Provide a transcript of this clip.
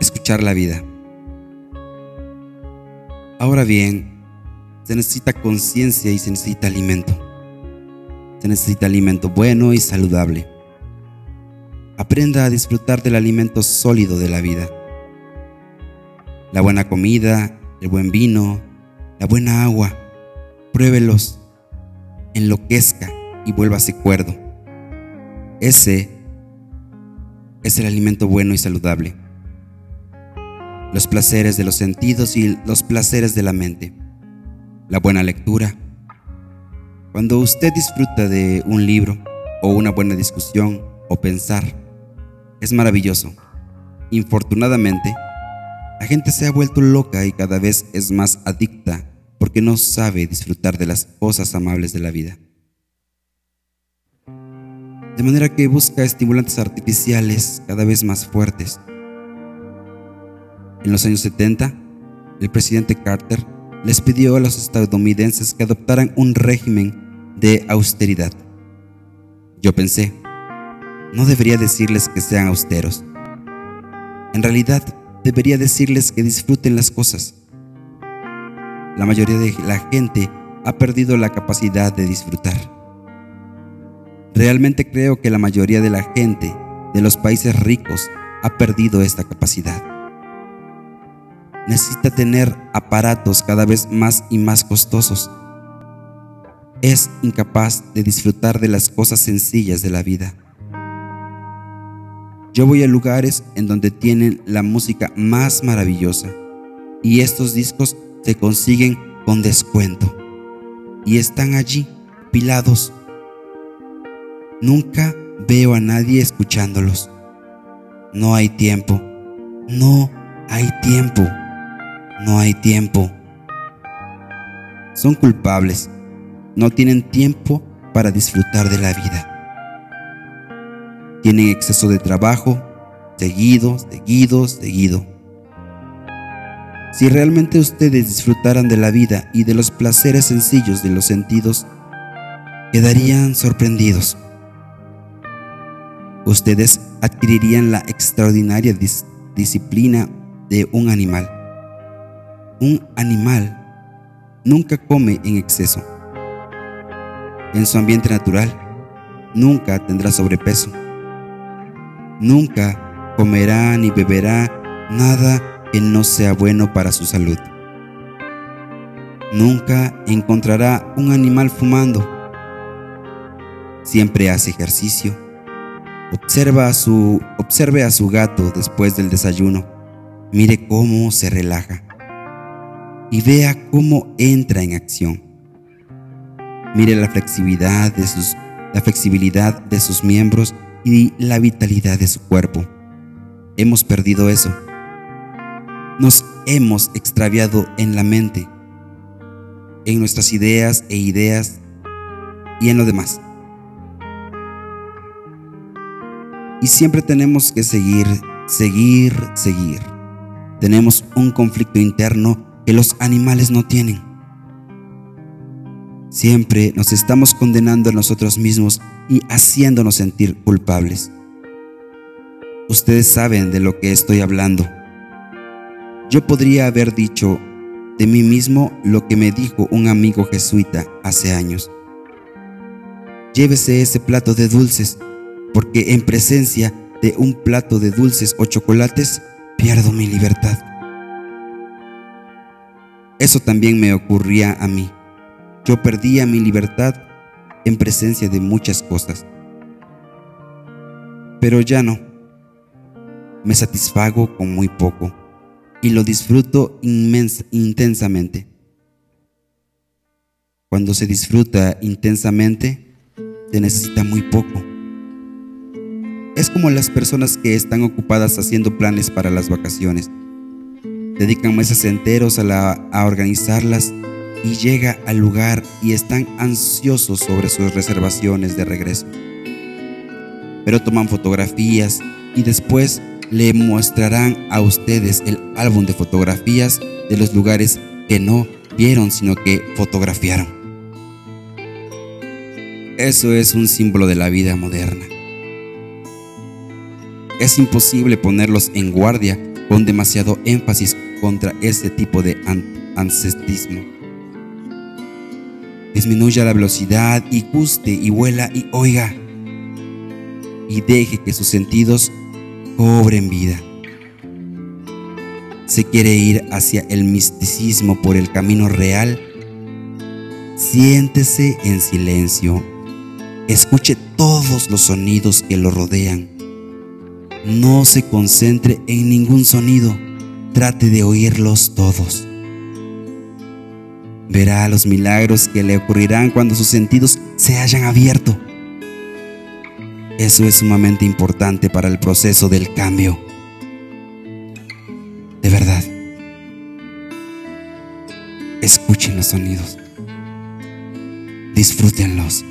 escuchar la vida. Ahora bien, se necesita conciencia y se necesita alimento. Se necesita alimento bueno y saludable. Aprenda a disfrutar del alimento sólido de la vida. La buena comida, el buen vino, la buena agua. Pruébelos, enloquezca y vuélvase cuerdo. Ese es el alimento bueno y saludable los placeres de los sentidos y los placeres de la mente. La buena lectura. Cuando usted disfruta de un libro o una buena discusión o pensar, es maravilloso. Infortunadamente, la gente se ha vuelto loca y cada vez es más adicta porque no sabe disfrutar de las cosas amables de la vida. De manera que busca estimulantes artificiales cada vez más fuertes en los años 70, el presidente Carter les pidió a los estadounidenses que adoptaran un régimen de austeridad. Yo pensé, no debería decirles que sean austeros. En realidad, debería decirles que disfruten las cosas. La mayoría de la gente ha perdido la capacidad de disfrutar. Realmente creo que la mayoría de la gente de los países ricos ha perdido esta capacidad necesita tener aparatos cada vez más y más costosos. Es incapaz de disfrutar de las cosas sencillas de la vida. Yo voy a lugares en donde tienen la música más maravillosa y estos discos se consiguen con descuento y están allí pilados. Nunca veo a nadie escuchándolos. No hay tiempo. No hay tiempo no hay tiempo. Son culpables, no tienen tiempo para disfrutar de la vida. Tienen exceso de trabajo, seguido, seguido, seguido. Si realmente ustedes disfrutaran de la vida y de los placeres sencillos de los sentidos, quedarían sorprendidos. Ustedes adquirirían la extraordinaria disciplina de un animal un animal nunca come en exceso. En su ambiente natural, nunca tendrá sobrepeso. Nunca comerá ni beberá nada que no sea bueno para su salud. Nunca encontrará un animal fumando. Siempre hace ejercicio. Observa a su, observe a su gato después del desayuno. Mire cómo se relaja y vea cómo entra en acción. Mire la flexibilidad de sus, la flexibilidad de sus miembros y la vitalidad de su cuerpo. Hemos perdido eso. Nos hemos extraviado en la mente, en nuestras ideas e ideas y en lo demás. Y siempre tenemos que seguir, seguir, seguir. Tenemos un conflicto interno que los animales no tienen. Siempre nos estamos condenando a nosotros mismos y haciéndonos sentir culpables. Ustedes saben de lo que estoy hablando. Yo podría haber dicho de mí mismo lo que me dijo un amigo jesuita hace años. Llévese ese plato de dulces, porque en presencia de un plato de dulces o chocolates pierdo mi libertad. Eso también me ocurría a mí. Yo perdía mi libertad en presencia de muchas cosas. Pero ya no. Me satisfago con muy poco y lo disfruto intensamente. Cuando se disfruta intensamente, se necesita muy poco. Es como las personas que están ocupadas haciendo planes para las vacaciones dedican meses enteros a, la, a organizarlas y llega al lugar y están ansiosos sobre sus reservaciones de regreso. Pero toman fotografías y después le mostrarán a ustedes el álbum de fotografías de los lugares que no vieron, sino que fotografiaron. Eso es un símbolo de la vida moderna. Es imposible ponerlos en guardia con demasiado énfasis contra ese tipo de ancestrismo. Disminuya la velocidad y guste y vuela y oiga. Y deje que sus sentidos cobren vida. Se quiere ir hacia el misticismo por el camino real. Siéntese en silencio. Escuche todos los sonidos que lo rodean. No se concentre en ningún sonido. Trate de oírlos todos. Verá los milagros que le ocurrirán cuando sus sentidos se hayan abierto. Eso es sumamente importante para el proceso del cambio. De verdad. Escuchen los sonidos. Disfrútenlos.